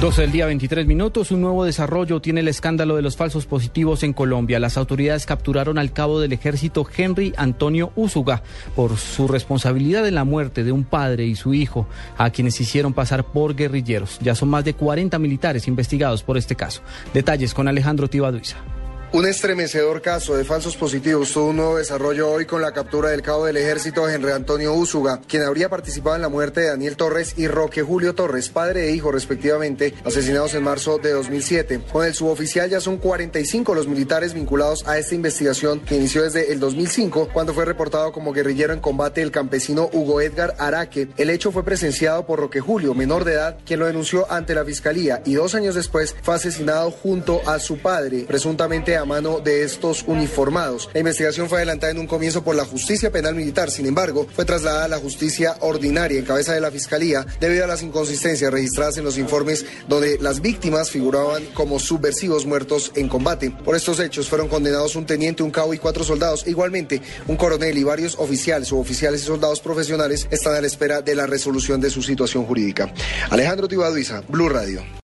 12 del día, 23 minutos. Un nuevo desarrollo tiene el escándalo de los falsos positivos en Colombia. Las autoridades capturaron al cabo del ejército Henry Antonio Úsuga por su responsabilidad en la muerte de un padre y su hijo, a quienes hicieron pasar por guerrilleros. Ya son más de 40 militares investigados por este caso. Detalles con Alejandro Tibaduiza. Un estremecedor caso de falsos positivos tuvo un nuevo desarrollo hoy con la captura del cabo del ejército Henry Antonio Úsuga, quien habría participado en la muerte de Daniel Torres y Roque Julio Torres, padre e hijo respectivamente, asesinados en marzo de 2007. Con el suboficial ya son 45 los militares vinculados a esta investigación que inició desde el 2005, cuando fue reportado como guerrillero en combate el campesino Hugo Edgar Araque. El hecho fue presenciado por Roque Julio, menor de edad, quien lo denunció ante la fiscalía y dos años después fue asesinado junto a su padre, presuntamente a mano de estos uniformados. La investigación fue adelantada en un comienzo por la justicia penal militar, sin embargo, fue trasladada a la justicia ordinaria en cabeza de la fiscalía debido a las inconsistencias registradas en los informes donde las víctimas figuraban como subversivos muertos en combate. Por estos hechos fueron condenados un teniente, un cabo y cuatro soldados. Igualmente, un coronel y varios oficiales, suboficiales y soldados profesionales están a la espera de la resolución de su situación jurídica. Alejandro Tibaduiza, Blue Radio.